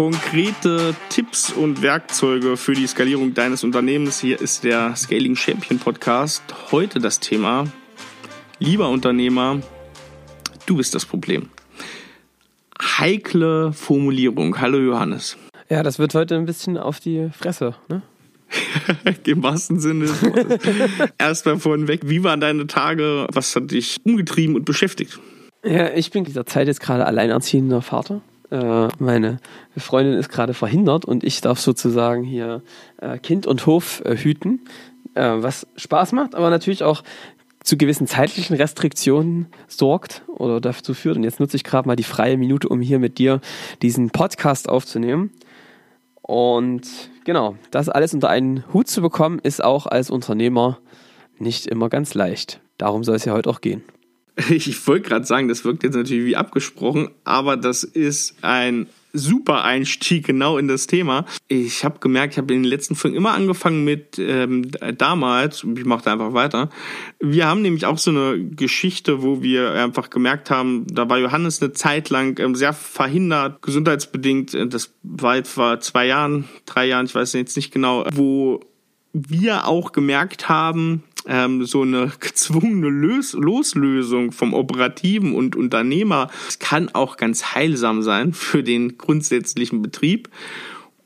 konkrete Tipps und Werkzeuge für die Skalierung deines Unternehmens. Hier ist der Scaling Champion Podcast. Heute das Thema, lieber Unternehmer, du bist das Problem. Heikle Formulierung. Hallo Johannes. Ja, das wird heute ein bisschen auf die Fresse, ne? Im wahrsten Sinne des Wortes. Erstmal vorneweg, wie waren deine Tage? Was hat dich umgetrieben und beschäftigt? Ja, ich bin in dieser Zeit jetzt gerade alleinerziehender Vater. Äh, meine Freundin ist gerade verhindert und ich darf sozusagen hier äh, Kind und Hof äh, hüten, äh, was Spaß macht, aber natürlich auch zu gewissen zeitlichen Restriktionen sorgt oder dazu führt. Und jetzt nutze ich gerade mal die freie Minute, um hier mit dir diesen Podcast aufzunehmen. Und genau, das alles unter einen Hut zu bekommen, ist auch als Unternehmer nicht immer ganz leicht. Darum soll es ja heute auch gehen. Ich wollte gerade sagen, das wirkt jetzt natürlich wie abgesprochen, aber das ist ein super Einstieg genau in das Thema. Ich habe gemerkt, ich habe in den letzten Folgen immer angefangen mit ähm, damals, ich mache da einfach weiter. Wir haben nämlich auch so eine Geschichte, wo wir einfach gemerkt haben, da war Johannes eine Zeit lang ähm, sehr verhindert, gesundheitsbedingt. Das war vor zwei Jahren, drei Jahren, ich weiß jetzt nicht genau, wo wir auch gemerkt haben, ähm, so eine gezwungene Lös Loslösung vom Operativen und Unternehmer das kann auch ganz heilsam sein für den grundsätzlichen Betrieb.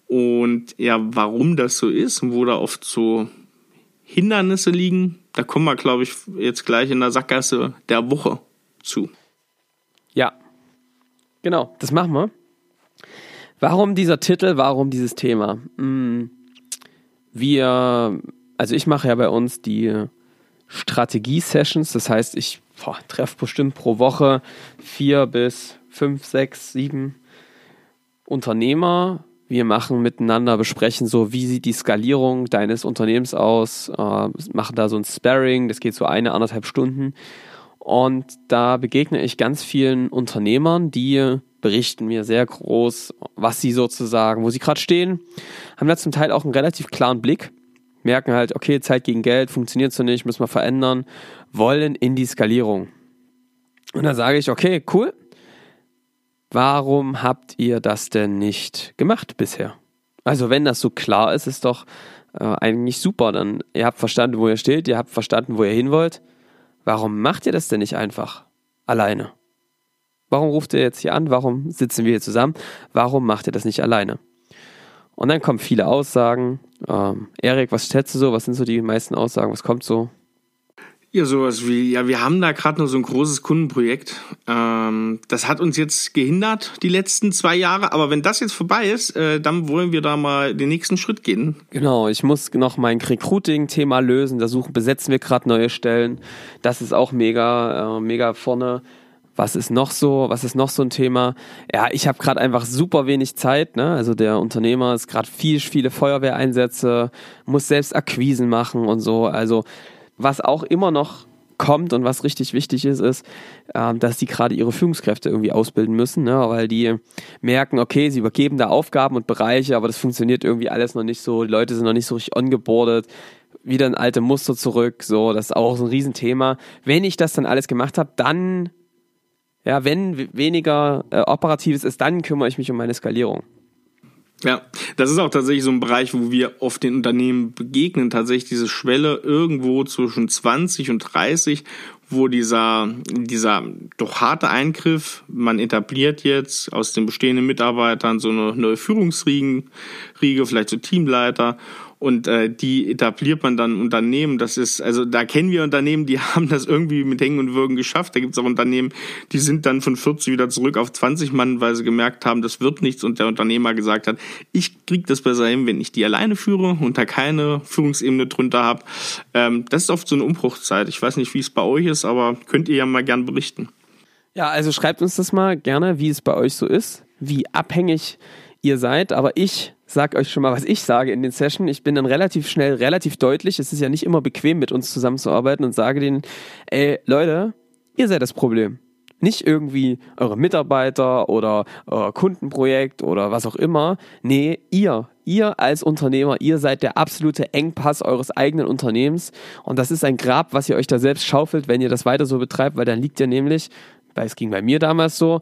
Und ja, warum das so ist und wo da oft so Hindernisse liegen, da kommen wir, glaube ich, jetzt gleich in der Sackgasse der Woche zu. Ja, genau, das machen wir. Warum dieser Titel, warum dieses Thema? Hm, wir also ich mache ja bei uns die Strategie-Sessions, das heißt, ich treffe bestimmt pro Woche vier bis fünf, sechs, sieben Unternehmer. Wir machen miteinander, besprechen so, wie sieht die Skalierung deines Unternehmens aus, äh, machen da so ein Sparring, das geht so eine, anderthalb Stunden. Und da begegne ich ganz vielen Unternehmern, die berichten mir sehr groß, was sie sozusagen, wo sie gerade stehen, haben da zum Teil auch einen relativ klaren Blick merken halt, okay, Zeit gegen Geld funktioniert so nicht, müssen wir verändern, wollen in die Skalierung. Und dann sage ich, okay, cool. Warum habt ihr das denn nicht gemacht bisher? Also wenn das so klar ist, ist doch äh, eigentlich super. Dann ihr habt verstanden, wo ihr steht, ihr habt verstanden, wo ihr hin wollt. Warum macht ihr das denn nicht einfach alleine? Warum ruft ihr jetzt hier an? Warum sitzen wir hier zusammen? Warum macht ihr das nicht alleine? Und dann kommen viele Aussagen. Ähm, Erik, was schätzt du so? Was sind so die meisten Aussagen? Was kommt so? Ja, sowas wie, ja, wir haben da gerade noch so ein großes Kundenprojekt. Ähm, das hat uns jetzt gehindert, die letzten zwei Jahre. Aber wenn das jetzt vorbei ist, äh, dann wollen wir da mal den nächsten Schritt gehen. Genau, ich muss noch mein Recruiting-Thema lösen. Da suchen, besetzen wir gerade neue Stellen. Das ist auch mega, äh, mega vorne. Was ist noch so? Was ist noch so ein Thema? Ja, ich habe gerade einfach super wenig Zeit. Ne? Also der Unternehmer ist gerade viel, viele Feuerwehreinsätze, muss selbst Akquisen machen und so. Also was auch immer noch kommt und was richtig wichtig ist, ist, äh, dass die gerade ihre Führungskräfte irgendwie ausbilden müssen, ne? weil die merken, okay, sie übergeben da Aufgaben und Bereiche, aber das funktioniert irgendwie alles noch nicht so. Die Leute sind noch nicht so richtig ongeboardet wieder ein alte Muster zurück, so, das ist auch so ein Riesenthema. Wenn ich das dann alles gemacht habe, dann ja, wenn weniger äh, Operatives ist, dann kümmere ich mich um meine Skalierung. Ja, das ist auch tatsächlich so ein Bereich, wo wir oft den Unternehmen begegnen, tatsächlich diese Schwelle irgendwo zwischen 20 und 30, wo dieser, dieser doch harte Eingriff, man etabliert jetzt aus den bestehenden Mitarbeitern so eine neue Führungsriege, vielleicht so Teamleiter und äh, die etabliert man dann Unternehmen. Das ist, also da kennen wir Unternehmen, die haben das irgendwie mit Hängen und Würgen geschafft. Da gibt es auch Unternehmen, die sind dann von 40 wieder zurück auf 20 Mann, weil sie gemerkt haben, das wird nichts und der Unternehmer gesagt hat, ich krieg das besser hin, wenn ich die alleine führe und da keine Führungsebene drunter habe. Ähm, das ist oft so eine Umbruchzeit. Ich weiß nicht, wie es bei euch ist, aber könnt ihr ja mal gern berichten. Ja, also schreibt uns das mal gerne, wie es bei euch so ist, wie abhängig ihr seid. Aber ich sag euch schon mal, was ich sage in den Sessions. Ich bin dann relativ schnell, relativ deutlich. Es ist ja nicht immer bequem, mit uns zusammenzuarbeiten und sage denen, ey, Leute, ihr seid das Problem. Nicht irgendwie eure Mitarbeiter oder euer Kundenprojekt oder was auch immer. Nee, ihr. Ihr als Unternehmer, ihr seid der absolute Engpass eures eigenen Unternehmens. Und das ist ein Grab, was ihr euch da selbst schaufelt, wenn ihr das weiter so betreibt, weil dann liegt ihr nämlich, weil es ging bei mir damals so,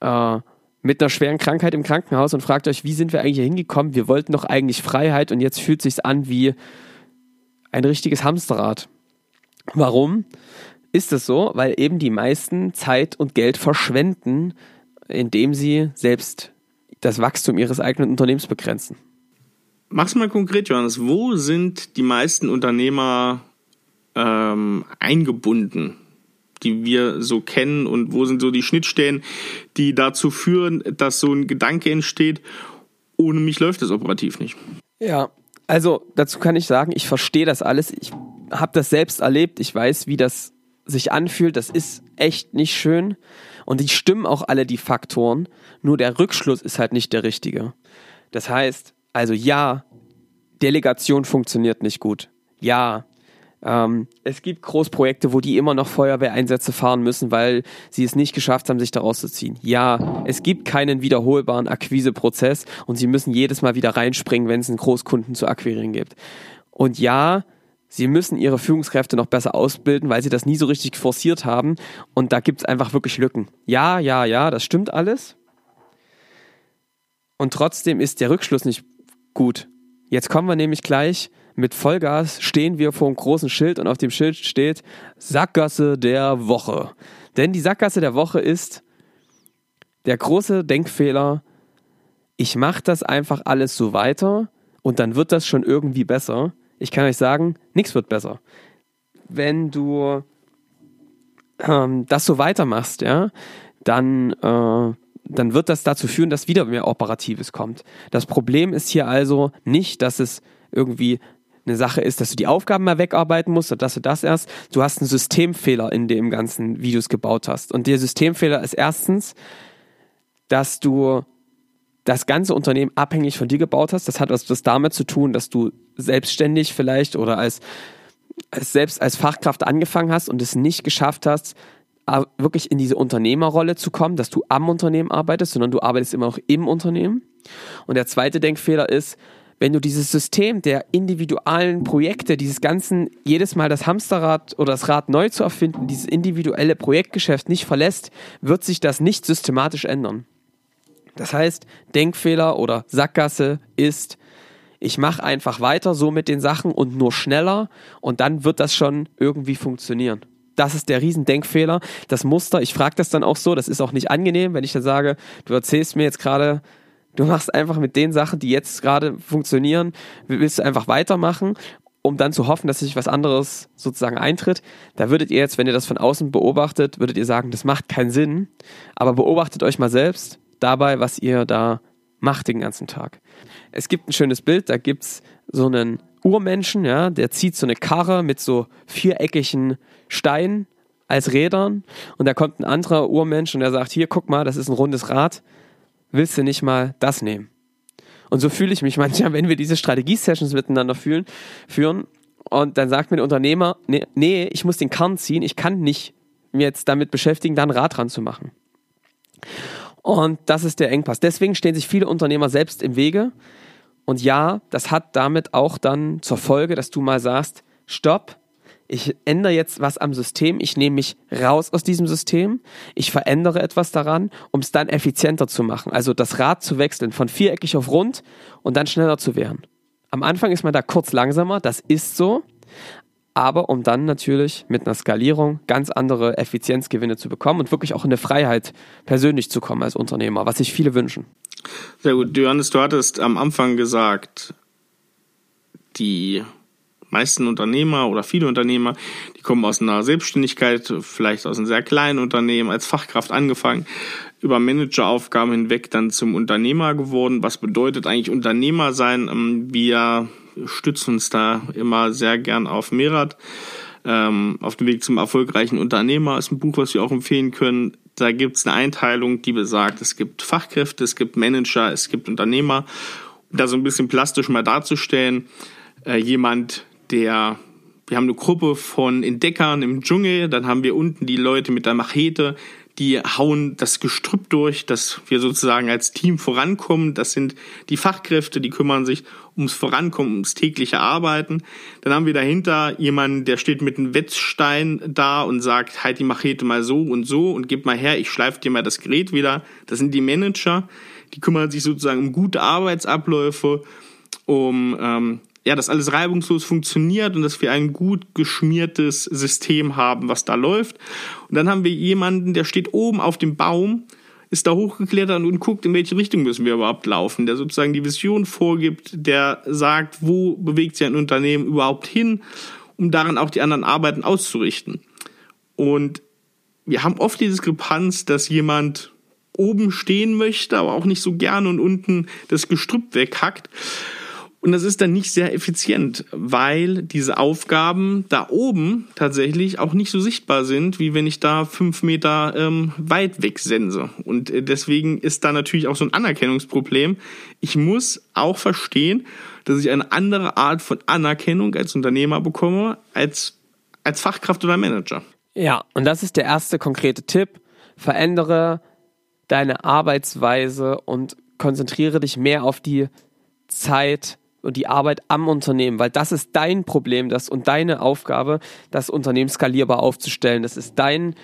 äh, mit einer schweren Krankheit im Krankenhaus und fragt euch, wie sind wir eigentlich hier hingekommen? Wir wollten doch eigentlich Freiheit und jetzt fühlt sich's an wie ein richtiges Hamsterrad. Warum ist es so? Weil eben die meisten Zeit und Geld verschwenden, indem sie selbst das Wachstum ihres eigenen Unternehmens begrenzen. Mach's mal konkret, Johannes. Wo sind die meisten Unternehmer ähm, eingebunden, die wir so kennen? Und wo sind so die Schnittstellen, die dazu führen, dass so ein Gedanke entsteht? Ohne mich läuft es operativ nicht. Ja, also dazu kann ich sagen, ich verstehe das alles. Ich habe das selbst erlebt. Ich weiß, wie das sich anfühlt. Das ist echt nicht schön. Und die stimmen auch alle die Faktoren. Nur der Rückschluss ist halt nicht der richtige. Das heißt, also ja, Delegation funktioniert nicht gut. Ja, ähm, es gibt Großprojekte, wo die immer noch Feuerwehreinsätze fahren müssen, weil sie es nicht geschafft haben, sich daraus zu ziehen. Ja, es gibt keinen wiederholbaren Akquiseprozess und sie müssen jedes Mal wieder reinspringen, wenn es einen Großkunden zu akquirieren gibt. Und ja, sie müssen ihre Führungskräfte noch besser ausbilden, weil sie das nie so richtig forciert haben. Und da gibt es einfach wirklich Lücken. Ja, ja, ja, das stimmt alles. Und trotzdem ist der Rückschluss nicht gut. Jetzt kommen wir nämlich gleich mit Vollgas stehen wir vor einem großen Schild und auf dem Schild steht Sackgasse der Woche. Denn die Sackgasse der Woche ist der große Denkfehler, ich mache das einfach alles so weiter und dann wird das schon irgendwie besser. Ich kann euch sagen, nichts wird besser. Wenn du ähm, das so weitermachst, ja, dann, äh, dann wird das dazu führen, dass wieder mehr Operatives kommt. Das Problem ist hier also nicht, dass es irgendwie eine Sache ist, dass du die Aufgaben mal wegarbeiten musst oder dass du das erst. Du hast einen Systemfehler in dem ganzen, es gebaut hast. Und der Systemfehler ist erstens, dass du das ganze Unternehmen abhängig von dir gebaut hast. Das hat was, was damit zu tun, dass du selbstständig vielleicht oder als, als selbst als Fachkraft angefangen hast und es nicht geschafft hast, wirklich in diese Unternehmerrolle zu kommen, dass du am Unternehmen arbeitest, sondern du arbeitest immer noch im Unternehmen. Und der zweite Denkfehler ist, wenn du dieses System der individuellen Projekte, dieses ganzen, jedes Mal das Hamsterrad oder das Rad neu zu erfinden, dieses individuelle Projektgeschäft nicht verlässt, wird sich das nicht systematisch ändern. Das heißt, Denkfehler oder Sackgasse ist, ich mache einfach weiter so mit den Sachen und nur schneller und dann wird das schon irgendwie funktionieren. Das ist der Riesendenkfehler. Das Muster, ich frage das dann auch so, das ist auch nicht angenehm, wenn ich dann sage, du erzählst mir jetzt gerade Du machst einfach mit den Sachen, die jetzt gerade funktionieren, willst du einfach weitermachen, um dann zu hoffen, dass sich was anderes sozusagen eintritt. Da würdet ihr jetzt, wenn ihr das von außen beobachtet, würdet ihr sagen, das macht keinen Sinn. Aber beobachtet euch mal selbst dabei, was ihr da macht den ganzen Tag. Es gibt ein schönes Bild, da gibt's so einen Urmenschen, ja, der zieht so eine Karre mit so viereckigen Steinen als Rädern und da kommt ein anderer Urmensch und der sagt, hier, guck mal, das ist ein rundes Rad willst du nicht mal das nehmen? Und so fühle ich mich manchmal, wenn wir diese Strategie-Sessions miteinander fühlen, führen. Und dann sagt mir der Unternehmer, nee, nee, ich muss den Kern ziehen, ich kann nicht mir jetzt damit beschäftigen, da ein Rad dran zu machen. Und das ist der Engpass. Deswegen stehen sich viele Unternehmer selbst im Wege. Und ja, das hat damit auch dann zur Folge, dass du mal sagst, stopp, ich ändere jetzt was am System, ich nehme mich raus aus diesem System, ich verändere etwas daran, um es dann effizienter zu machen. Also das Rad zu wechseln von viereckig auf rund und dann schneller zu werden. Am Anfang ist man da kurz langsamer, das ist so, aber um dann natürlich mit einer Skalierung ganz andere Effizienzgewinne zu bekommen und wirklich auch in eine Freiheit persönlich zu kommen als Unternehmer, was sich viele wünschen. Sehr gut. Johannes, du hattest am Anfang gesagt, die meisten Unternehmer oder viele Unternehmer, die kommen aus einer Selbstständigkeit, vielleicht aus einem sehr kleinen Unternehmen, als Fachkraft angefangen, über Manageraufgaben hinweg dann zum Unternehmer geworden. Was bedeutet eigentlich Unternehmer sein? Ähm, wir stützen uns da immer sehr gern auf Merat. Ähm, auf dem Weg zum erfolgreichen Unternehmer ist ein Buch, was wir auch empfehlen können. Da gibt es eine Einteilung, die besagt, es gibt Fachkräfte, es gibt Manager, es gibt Unternehmer. Um da so ein bisschen plastisch mal darzustellen, äh, jemand, der wir haben eine Gruppe von Entdeckern im Dschungel, dann haben wir unten die Leute mit der Machete, die hauen das Gestrüpp durch, dass wir sozusagen als Team vorankommen. Das sind die Fachkräfte, die kümmern sich ums Vorankommen, ums tägliche Arbeiten. Dann haben wir dahinter jemanden, der steht mit einem Wetzstein da und sagt, halt die Machete mal so und so und gib mal her, ich schleife dir mal das Gerät wieder. Das sind die Manager, die kümmern sich sozusagen um gute Arbeitsabläufe, um ähm, ja, dass alles reibungslos funktioniert und dass wir ein gut geschmiertes System haben, was da läuft. Und dann haben wir jemanden, der steht oben auf dem Baum, ist da hochgeklettert und guckt, in welche Richtung müssen wir überhaupt laufen, der sozusagen die Vision vorgibt, der sagt, wo bewegt sich ein Unternehmen überhaupt hin, um daran auch die anderen Arbeiten auszurichten. Und wir haben oft die Diskrepanz, dass jemand oben stehen möchte, aber auch nicht so gerne und unten das Gestrüpp weghackt. Und das ist dann nicht sehr effizient, weil diese Aufgaben da oben tatsächlich auch nicht so sichtbar sind, wie wenn ich da fünf Meter ähm, weit weg sense. Und äh, deswegen ist da natürlich auch so ein Anerkennungsproblem. Ich muss auch verstehen, dass ich eine andere Art von Anerkennung als Unternehmer bekomme, als, als Fachkraft oder Manager. Ja, und das ist der erste konkrete Tipp. Verändere deine Arbeitsweise und konzentriere dich mehr auf die Zeit, und die Arbeit am Unternehmen, weil das ist dein Problem das, und deine Aufgabe, das Unternehmen skalierbar aufzustellen. Das ist dein,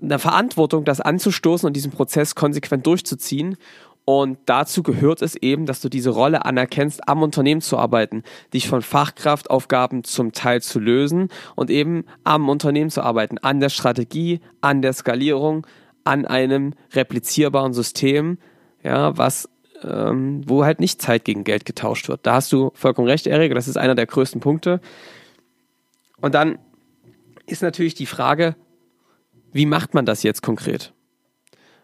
eine Verantwortung, das anzustoßen und diesen Prozess konsequent durchzuziehen. Und dazu gehört es eben, dass du diese Rolle anerkennst, am Unternehmen zu arbeiten, dich von Fachkraftaufgaben zum Teil zu lösen und eben am Unternehmen zu arbeiten, an der Strategie, an der Skalierung, an einem replizierbaren System, ja, was ähm, wo halt nicht Zeit gegen Geld getauscht wird. Da hast du vollkommen recht, Erik, das ist einer der größten Punkte. Und dann ist natürlich die Frage, wie macht man das jetzt konkret?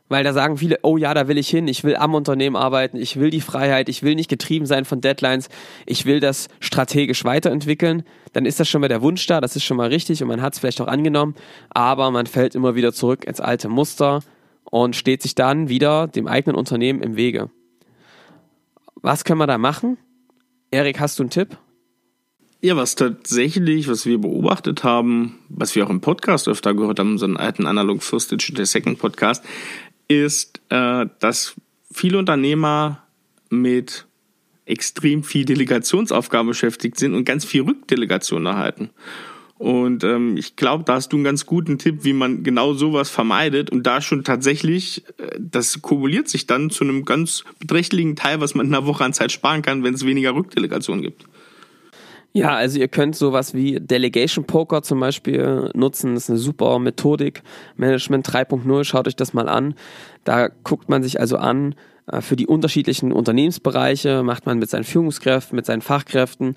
Weil da sagen viele, oh ja, da will ich hin, ich will am Unternehmen arbeiten, ich will die Freiheit, ich will nicht getrieben sein von Deadlines, ich will das strategisch weiterentwickeln, dann ist das schon mal der Wunsch da, das ist schon mal richtig und man hat es vielleicht auch angenommen, aber man fällt immer wieder zurück ins alte Muster und steht sich dann wieder dem eigenen Unternehmen im Wege. Was können wir da machen? Erik, hast du einen Tipp? Ja, was tatsächlich, was wir beobachtet haben, was wir auch im Podcast öfter gehört haben, so einen alten Analog First Digital Second Podcast, ist, äh, dass viele Unternehmer mit extrem viel Delegationsaufgaben beschäftigt sind und ganz viel Rückdelegation erhalten. Und ähm, ich glaube, da hast du einen ganz guten Tipp, wie man genau sowas vermeidet und da schon tatsächlich, äh, das kumuliert sich dann zu einem ganz beträchtlichen Teil, was man in einer Woche an Zeit sparen kann, wenn es weniger Rückdelegation gibt. Ja, also ihr könnt sowas wie Delegation Poker zum Beispiel nutzen. Das ist eine super Methodik. Management 3.0, schaut euch das mal an. Da guckt man sich also an, für die unterschiedlichen Unternehmensbereiche, macht man mit seinen Führungskräften, mit seinen Fachkräften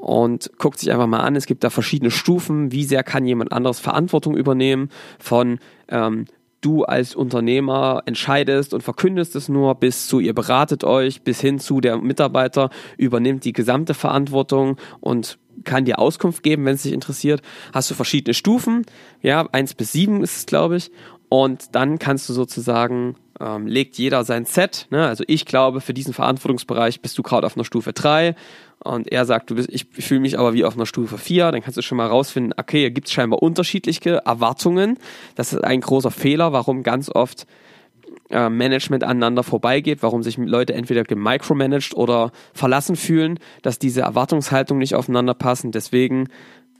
und guckt sich einfach mal an. Es gibt da verschiedene Stufen. Wie sehr kann jemand anderes Verantwortung übernehmen von ähm, du als Unternehmer entscheidest und verkündest es nur, bis zu ihr beratet euch, bis hin zu der Mitarbeiter übernimmt die gesamte Verantwortung und kann dir Auskunft geben, wenn es dich interessiert. Hast du verschiedene Stufen, ja, eins bis sieben ist es, glaube ich. Und dann kannst du sozusagen ähm, legt jeder sein Set. Ne? Also ich glaube, für diesen Verantwortungsbereich bist du gerade auf einer Stufe 3 und er sagt, du bist, ich fühle mich aber wie auf einer Stufe 4, dann kannst du schon mal rausfinden, okay, hier gibt es scheinbar unterschiedliche Erwartungen. Das ist ein großer Fehler, warum ganz oft äh, Management aneinander vorbeigeht, warum sich Leute entweder gemicromanaged oder verlassen fühlen, dass diese Erwartungshaltung nicht aufeinander passen. Deswegen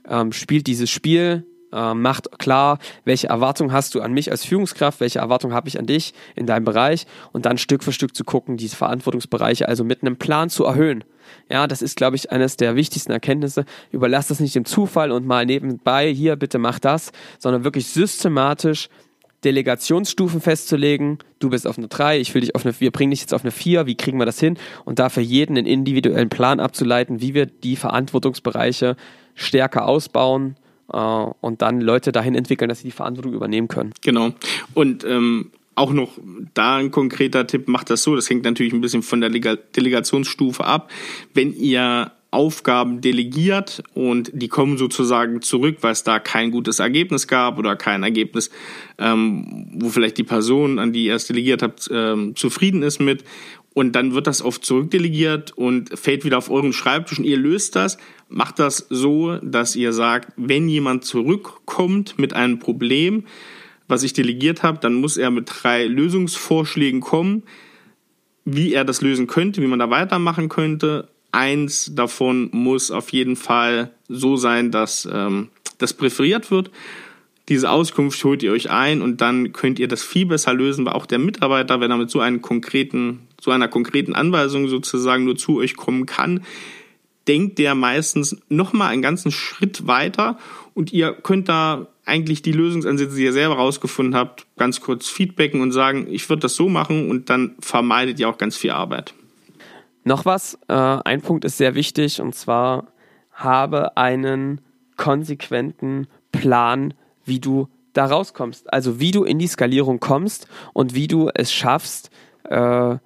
ähm, spielt dieses Spiel äh, macht klar, welche Erwartungen hast du an mich als Führungskraft, welche Erwartungen habe ich an dich in deinem Bereich und dann Stück für Stück zu gucken, diese Verantwortungsbereiche also mit einem Plan zu erhöhen. Ja, das ist, glaube ich, eines der wichtigsten Erkenntnisse. Überlass das nicht dem Zufall und mal nebenbei, hier, bitte mach das, sondern wirklich systematisch Delegationsstufen festzulegen. Du bist auf eine 3, ich will dich auf eine, wir bringen dich jetzt auf eine 4, wie kriegen wir das hin? Und dafür jeden einen individuellen Plan abzuleiten, wie wir die Verantwortungsbereiche stärker ausbauen und dann Leute dahin entwickeln, dass sie die Verantwortung übernehmen können. Genau. Und ähm, auch noch da ein konkreter Tipp, macht das so, das hängt natürlich ein bisschen von der Delegationsstufe ab. Wenn ihr Aufgaben delegiert und die kommen sozusagen zurück, weil es da kein gutes Ergebnis gab oder kein Ergebnis, ähm, wo vielleicht die Person, an die ihr es delegiert habt, ähm, zufrieden ist mit. Und dann wird das oft zurückdelegiert und fällt wieder auf euren Schreibtisch und ihr löst das. Macht das so, dass ihr sagt, wenn jemand zurückkommt mit einem Problem, was ich delegiert habe, dann muss er mit drei Lösungsvorschlägen kommen, wie er das lösen könnte, wie man da weitermachen könnte. Eins davon muss auf jeden Fall so sein, dass ähm, das präferiert wird. Diese Auskunft holt ihr euch ein und dann könnt ihr das viel besser lösen, weil auch der Mitarbeiter, wenn er mit so einem konkreten, so einer konkreten Anweisung sozusagen nur zu euch kommen kann, denkt der meistens nochmal einen ganzen Schritt weiter und ihr könnt da eigentlich die Lösungsansätze, die ihr selber rausgefunden habt, ganz kurz feedbacken und sagen, ich würde das so machen und dann vermeidet ihr auch ganz viel Arbeit. Noch was, äh, ein Punkt ist sehr wichtig und zwar habe einen konsequenten Plan, wie du da rauskommst. Also wie du in die Skalierung kommst und wie du es schaffst, äh,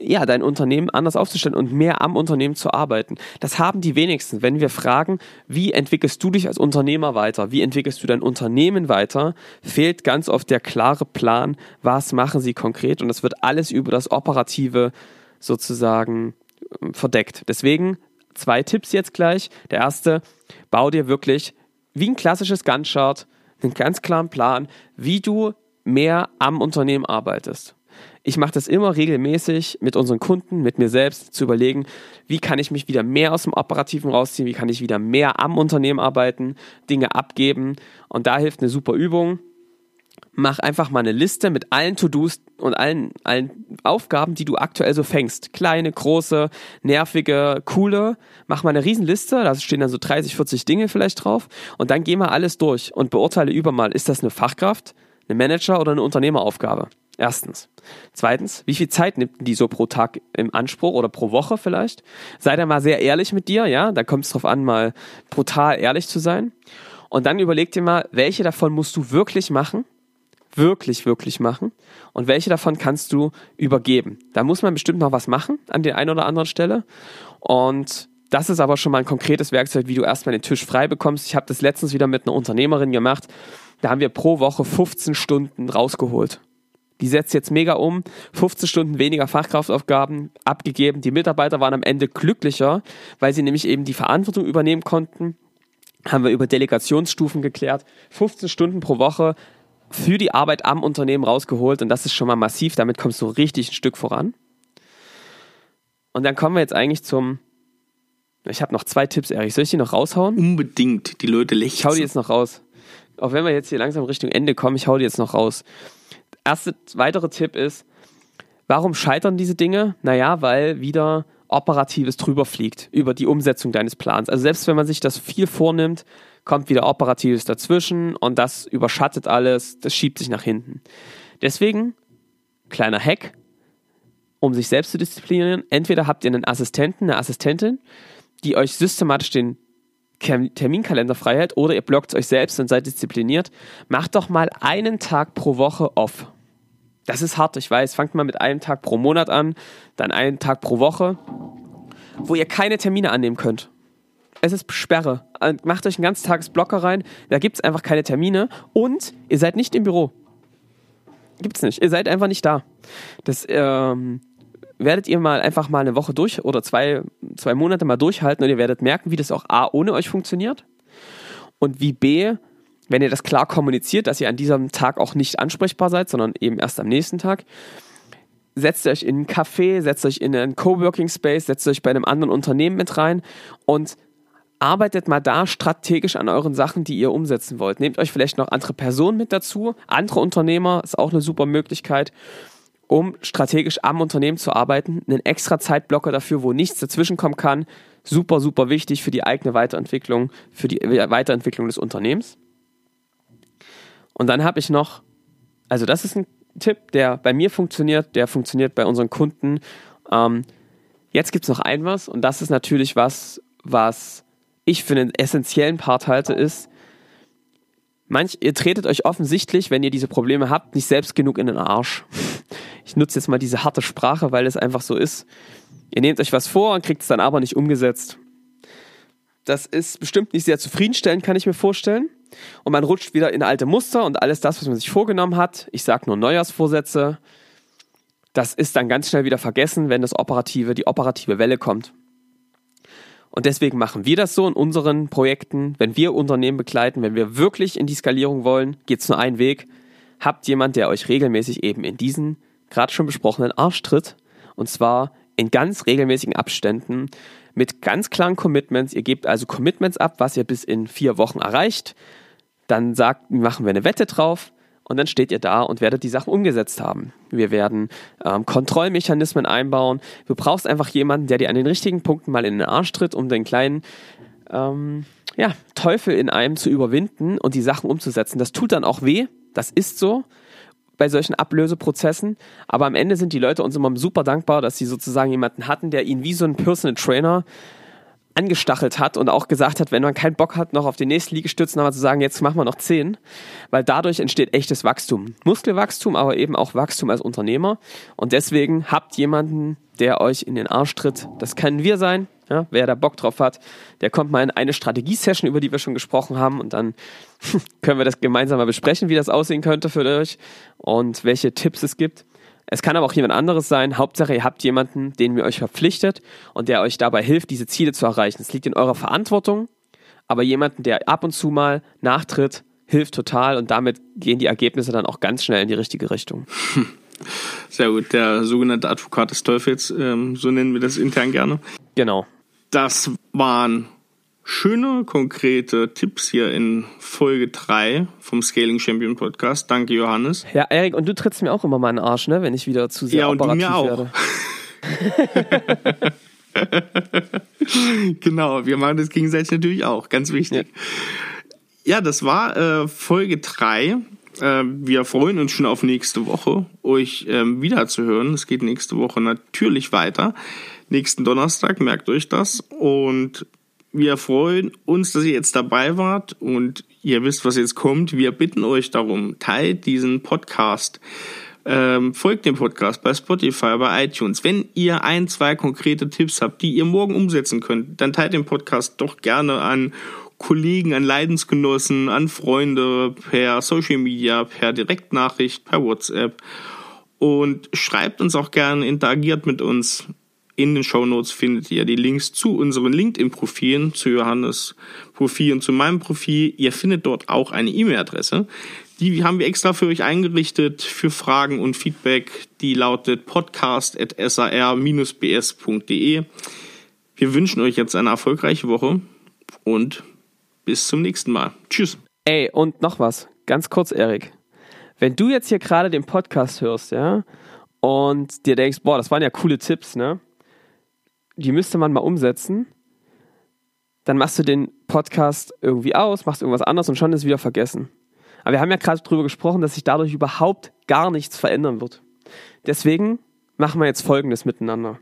ja, dein Unternehmen anders aufzustellen und mehr am Unternehmen zu arbeiten. Das haben die wenigsten. Wenn wir fragen, wie entwickelst du dich als Unternehmer weiter? Wie entwickelst du dein Unternehmen weiter? Fehlt ganz oft der klare Plan, was machen sie konkret? Und das wird alles über das Operative sozusagen ähm, verdeckt. Deswegen zwei Tipps jetzt gleich. Der erste, bau dir wirklich wie ein klassisches Gantt-Chart einen ganz klaren Plan, wie du mehr am Unternehmen arbeitest. Ich mache das immer regelmäßig mit unseren Kunden, mit mir selbst, zu überlegen, wie kann ich mich wieder mehr aus dem Operativen rausziehen, wie kann ich wieder mehr am Unternehmen arbeiten, Dinge abgeben. Und da hilft eine super Übung. Mach einfach mal eine Liste mit allen To-Dos und allen, allen Aufgaben, die du aktuell so fängst. Kleine, große, nervige, coole. Mach mal eine Riesenliste, da stehen dann so 30, 40 Dinge vielleicht drauf. Und dann geh mal alles durch und beurteile über mal, ist das eine Fachkraft, eine Manager oder eine Unternehmeraufgabe? Erstens. Zweitens, wie viel Zeit nimmt die so pro Tag im Anspruch oder pro Woche vielleicht? Sei da mal sehr ehrlich mit dir, ja, da kommt es drauf an, mal brutal ehrlich zu sein. Und dann überleg dir mal, welche davon musst du wirklich machen? Wirklich, wirklich machen. Und welche davon kannst du übergeben? Da muss man bestimmt noch was machen an der einen oder anderen Stelle. Und das ist aber schon mal ein konkretes Werkzeug, wie du erstmal den Tisch frei bekommst. Ich habe das letztens wieder mit einer Unternehmerin gemacht. Da haben wir pro Woche 15 Stunden rausgeholt. Die setzt jetzt mega um, 15 Stunden weniger Fachkraftaufgaben abgegeben. Die Mitarbeiter waren am Ende glücklicher, weil sie nämlich eben die Verantwortung übernehmen konnten. Haben wir über Delegationsstufen geklärt. 15 Stunden pro Woche für die Arbeit am Unternehmen rausgeholt und das ist schon mal massiv. Damit kommst du richtig ein Stück voran. Und dann kommen wir jetzt eigentlich zum. Ich habe noch zwei Tipps, Erich. Soll ich die noch raushauen? Unbedingt. Die Leute lächeln. Ich hau die jetzt noch raus. Auch wenn wir jetzt hier langsam Richtung Ende kommen, ich hau die jetzt noch raus erste, weitere Tipp ist, warum scheitern diese Dinge? Naja, weil wieder Operatives drüber fliegt über die Umsetzung deines Plans. Also selbst wenn man sich das viel vornimmt, kommt wieder Operatives dazwischen und das überschattet alles, das schiebt sich nach hinten. Deswegen, kleiner Hack, um sich selbst zu disziplinieren, entweder habt ihr einen Assistenten, eine Assistentin, die euch systematisch den Terminkalender frei hält oder ihr blockt euch selbst und seid diszipliniert. Macht doch mal einen Tag pro Woche off. Das ist hart, ich weiß. Fangt mal mit einem Tag pro Monat an, dann einen Tag pro Woche, wo ihr keine Termine annehmen könnt. Es ist Sperre. Äh, macht euch einen Ganztagesblocker rein, da gibt es einfach keine Termine und ihr seid nicht im Büro. Gibt's nicht. Ihr seid einfach nicht da. Das ähm, werdet ihr mal einfach mal eine Woche durch oder zwei, zwei Monate mal durchhalten und ihr werdet merken, wie das auch A ohne euch funktioniert und wie B wenn ihr das klar kommuniziert, dass ihr an diesem Tag auch nicht ansprechbar seid, sondern eben erst am nächsten Tag, setzt euch in einen Café, setzt euch in einen Coworking Space, setzt euch bei einem anderen Unternehmen mit rein und arbeitet mal da strategisch an euren Sachen, die ihr umsetzen wollt. Nehmt euch vielleicht noch andere Personen mit dazu, andere Unternehmer, ist auch eine super Möglichkeit, um strategisch am Unternehmen zu arbeiten. Einen extra Zeitblocker dafür, wo nichts dazwischenkommen kann. Super, super wichtig für die eigene Weiterentwicklung, für die Weiterentwicklung des Unternehmens. Und dann habe ich noch, also das ist ein Tipp, der bei mir funktioniert, der funktioniert bei unseren Kunden. Ähm, jetzt gibt es noch ein was und das ist natürlich was, was ich für einen essentiellen Part halte, ist, manch, ihr tretet euch offensichtlich, wenn ihr diese Probleme habt, nicht selbst genug in den Arsch. Ich nutze jetzt mal diese harte Sprache, weil es einfach so ist. Ihr nehmt euch was vor und kriegt es dann aber nicht umgesetzt. Das ist bestimmt nicht sehr zufriedenstellend, kann ich mir vorstellen. Und man rutscht wieder in alte Muster und alles das, was man sich vorgenommen hat, ich sage nur Neujahrsvorsätze, das ist dann ganz schnell wieder vergessen, wenn das operative, die operative Welle kommt. Und deswegen machen wir das so in unseren Projekten. Wenn wir Unternehmen begleiten, wenn wir wirklich in die Skalierung wollen, geht es nur einen Weg. habt jemand, der euch regelmäßig eben in diesen gerade schon besprochenen Arsch tritt. Und zwar in ganz regelmäßigen Abständen mit ganz klaren Commitments. Ihr gebt also Commitments ab, was ihr bis in vier Wochen erreicht. Dann sagt, machen wir eine Wette drauf und dann steht ihr da und werdet die Sachen umgesetzt haben. Wir werden ähm, Kontrollmechanismen einbauen. Du brauchst einfach jemanden, der dir an den richtigen Punkten mal in den Arsch tritt, um den kleinen ähm, ja, Teufel in einem zu überwinden und die Sachen umzusetzen. Das tut dann auch weh, das ist so bei solchen Ablöseprozessen. Aber am Ende sind die Leute uns immer super dankbar, dass sie sozusagen jemanden hatten, der ihnen wie so ein Personal Trainer angestachelt hat und auch gesagt hat, wenn man keinen Bock hat, noch auf den nächsten Liegestütz nochmal zu sagen, jetzt machen wir noch zehn, weil dadurch entsteht echtes Wachstum. Muskelwachstum, aber eben auch Wachstum als Unternehmer. Und deswegen habt jemanden, der euch in den Arsch tritt. Das können wir sein. Ja, wer da Bock drauf hat, der kommt mal in eine Strategie-Session, über die wir schon gesprochen haben, und dann können wir das gemeinsam mal besprechen, wie das aussehen könnte für euch und welche Tipps es gibt. Es kann aber auch jemand anderes sein. Hauptsache, ihr habt jemanden, den ihr euch verpflichtet und der euch dabei hilft, diese Ziele zu erreichen. Es liegt in eurer Verantwortung, aber jemanden, der ab und zu mal nachtritt, hilft total und damit gehen die Ergebnisse dann auch ganz schnell in die richtige Richtung. Sehr gut, der sogenannte Advokat des Teufels, ähm, so nennen wir das intern gerne. Genau. Das waren schöne, konkrete Tipps hier in Folge 3 vom Scaling Champion Podcast. Danke, Johannes. Ja, Erik, und du trittst mir auch immer mal in den Arsch, ne, wenn ich wieder zu sehr ja, und operativ du mir auch. werde. genau, wir machen das gegenseitig natürlich auch, ganz wichtig. Ja, das war äh, Folge 3. Äh, wir freuen uns schon auf nächste Woche, euch ähm, wiederzuhören. Es geht nächste Woche natürlich weiter. Nächsten Donnerstag, merkt euch das. Und wir freuen uns, dass ihr jetzt dabei wart und ihr wisst, was jetzt kommt. Wir bitten euch darum, teilt diesen Podcast. Ähm, folgt dem Podcast bei Spotify, bei iTunes. Wenn ihr ein, zwei konkrete Tipps habt, die ihr morgen umsetzen könnt, dann teilt den Podcast doch gerne an Kollegen, an Leidensgenossen, an Freunde per Social Media, per Direktnachricht, per WhatsApp. Und schreibt uns auch gerne, interagiert mit uns. In den Show Notes findet ihr die Links zu unseren LinkedIn-Profilen, zu Johannes Profil und zu meinem Profil. Ihr findet dort auch eine E-Mail-Adresse. Die haben wir extra für euch eingerichtet für Fragen und Feedback. Die lautet podcast.sar-bs.de. Wir wünschen euch jetzt eine erfolgreiche Woche und bis zum nächsten Mal. Tschüss. Ey, und noch was, ganz kurz, Erik. Wenn du jetzt hier gerade den Podcast hörst, ja, und dir denkst, boah, das waren ja coole Tipps, ne? Die müsste man mal umsetzen. Dann machst du den Podcast irgendwie aus, machst irgendwas anderes und schon ist wieder vergessen. Aber wir haben ja gerade darüber gesprochen, dass sich dadurch überhaupt gar nichts verändern wird. Deswegen machen wir jetzt Folgendes miteinander.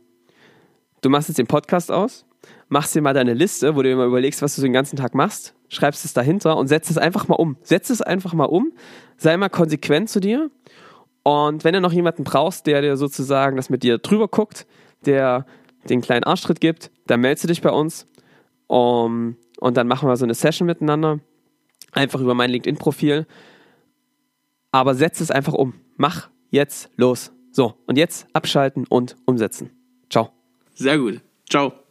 Du machst jetzt den Podcast aus, machst dir mal deine Liste, wo du dir mal überlegst, was du den ganzen Tag machst, schreibst es dahinter und setzt es einfach mal um. Setz es einfach mal um, sei mal konsequent zu dir und wenn du noch jemanden brauchst, der dir sozusagen das mit dir drüber guckt, der den kleinen Arschtritt gibt, dann meldest du dich bei uns um, und dann machen wir so eine Session miteinander, einfach über mein LinkedIn-Profil. Aber setz es einfach um. Mach jetzt los. So, und jetzt abschalten und umsetzen. Ciao. Sehr gut. Ciao.